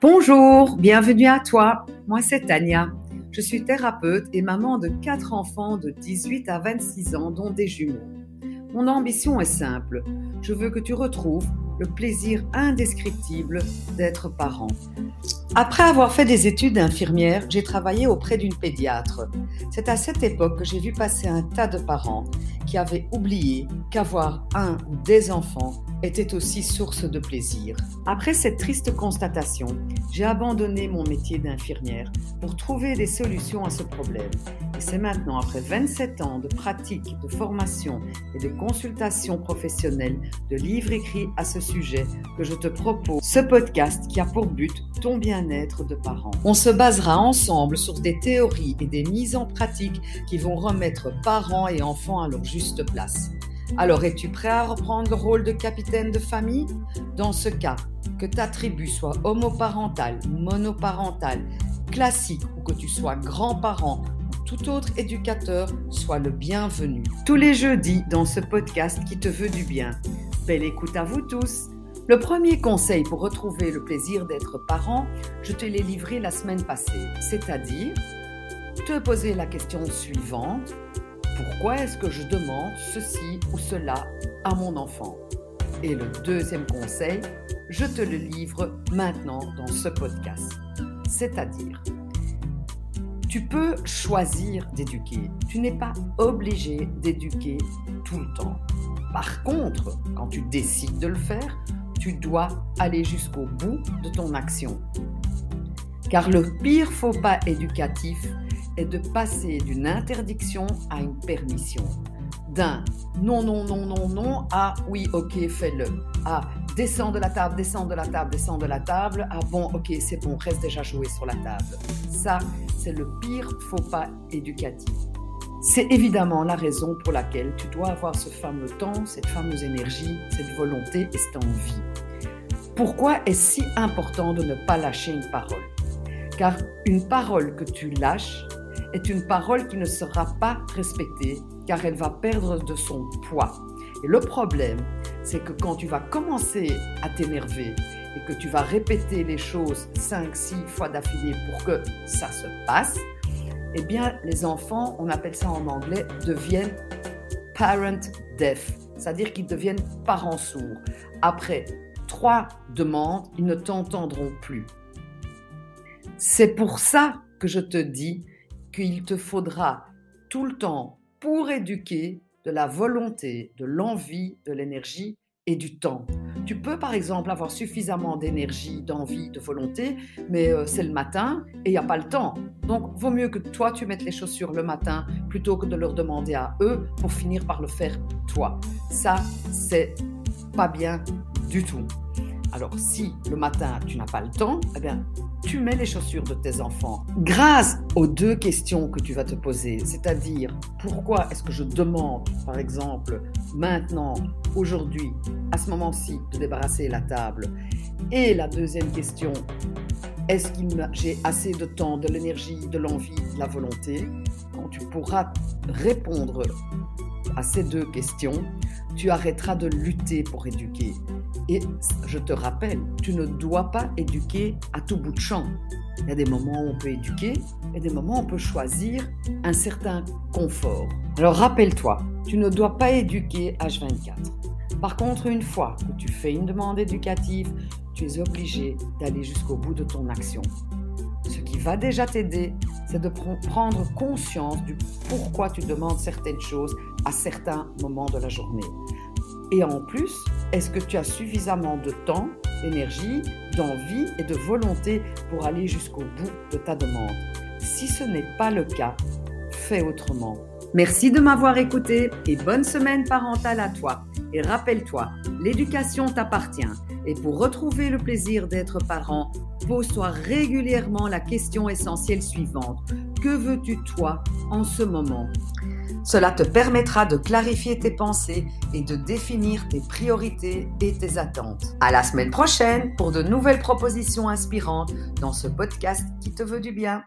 Bonjour, bienvenue à toi. Moi, c'est Tania. Je suis thérapeute et maman de quatre enfants de 18 à 26 ans, dont des jumeaux. Mon ambition est simple. Je veux que tu retrouves le plaisir indescriptible d'être parent. Après avoir fait des études d'infirmière, j'ai travaillé auprès d'une pédiatre. C'est à cette époque que j'ai vu passer un tas de parents qui avaient oublié qu'avoir un ou des enfants était aussi source de plaisir. Après cette triste constatation, j'ai abandonné mon métier d'infirmière pour trouver des solutions à ce problème. Et c'est maintenant, après 27 ans de pratique, de formation et de consultation professionnelle, de livres écrits à ce sujet, que je te propose ce podcast qui a pour but ton bien-être de parent. On se basera ensemble sur des théories et des mises en pratique qui vont remettre parents et enfants à leur juste place. Alors, es-tu prêt à reprendre le rôle de capitaine de famille? Dans ce cas, que ta tribu soit homoparentale, monoparentale, classique ou que tu sois grand-parent tout autre éducateur, sois le bienvenu. Tous les jeudis dans ce podcast qui te veut du bien. Belle écoute à vous tous. Le premier conseil pour retrouver le plaisir d'être parent, je te l'ai livré la semaine passée, c'est-à-dire te poser la question suivante pourquoi est-ce que je demande ceci ou cela à mon enfant? Et le deuxième conseil, je te le livre maintenant dans ce podcast. C'est-à-dire, tu peux choisir d'éduquer. Tu n'es pas obligé d'éduquer tout le temps. Par contre, quand tu décides de le faire, tu dois aller jusqu'au bout de ton action. Car le pire faux pas éducatif, est de passer d'une interdiction à une permission. D'un non, non, non, non, non à oui, ok, fais-le. À descends de la table, descends de la table, descends de la table. À bon, ok, c'est bon, reste déjà joué sur la table. Ça, c'est le pire faux pas éducatif. C'est évidemment la raison pour laquelle tu dois avoir ce fameux temps, cette fameuse énergie, cette volonté et cette envie. Pourquoi est-ce si important de ne pas lâcher une parole? Car une parole que tu lâches est une parole qui ne sera pas respectée car elle va perdre de son poids. Et le problème, c'est que quand tu vas commencer à t'énerver et que tu vas répéter les choses 5, 6 fois d'affilée pour que ça se passe, eh bien, les enfants, on appelle ça en anglais, deviennent parent deaf, c'est-à-dire qu'ils deviennent parents sourds. Après trois demandes, ils ne t'entendront plus. C'est pour ça que je te dis qu'il te faudra tout le temps pour éduquer de la volonté, de l'envie, de l'énergie et du temps. Tu peux par exemple avoir suffisamment d'énergie, d'envie, de volonté, mais euh, c'est le matin et il n'y a pas le temps. Donc, vaut mieux que toi tu mettes les chaussures le matin plutôt que de leur demander à eux pour finir par le faire toi. Ça, c'est pas bien du tout. Alors, si le matin tu n'as pas le temps, eh bien, tu mets les chaussures de tes enfants. Grâce aux deux questions que tu vas te poser, c'est-à-dire pourquoi est-ce que je demande, par exemple, maintenant, aujourd'hui, à ce moment-ci, de débarrasser la table, et la deuxième question, est-ce que j'ai assez de temps, de l'énergie, de l'envie, de la volonté? Quand tu pourras répondre à ces deux questions, tu arrêteras de lutter pour éduquer. Et je te rappelle, tu ne dois pas éduquer à tout bout de champ. Il y a des moments où on peut éduquer et des moments où on peut choisir un certain confort. Alors rappelle-toi, tu ne dois pas éduquer H24. Par contre, une fois que tu fais une demande éducative, tu es obligé d'aller jusqu'au bout de ton action. Ce qui va déjà t'aider, c'est de prendre conscience du pourquoi tu demandes certaines choses à certains moments de la journée. Et en plus, est-ce que tu as suffisamment de temps, d'énergie, d'envie et de volonté pour aller jusqu'au bout de ta demande? Si ce n'est pas le cas, fais autrement. Merci de m'avoir écouté et bonne semaine parentale à toi. Et rappelle-toi, l'éducation t'appartient. Et pour retrouver le plaisir d'être parent, pose-toi régulièrement la question essentielle suivante. Que veux-tu toi en ce moment? Cela te permettra de clarifier tes pensées et de définir tes priorités et tes attentes. À la semaine prochaine pour de nouvelles propositions inspirantes dans ce podcast qui te veut du bien.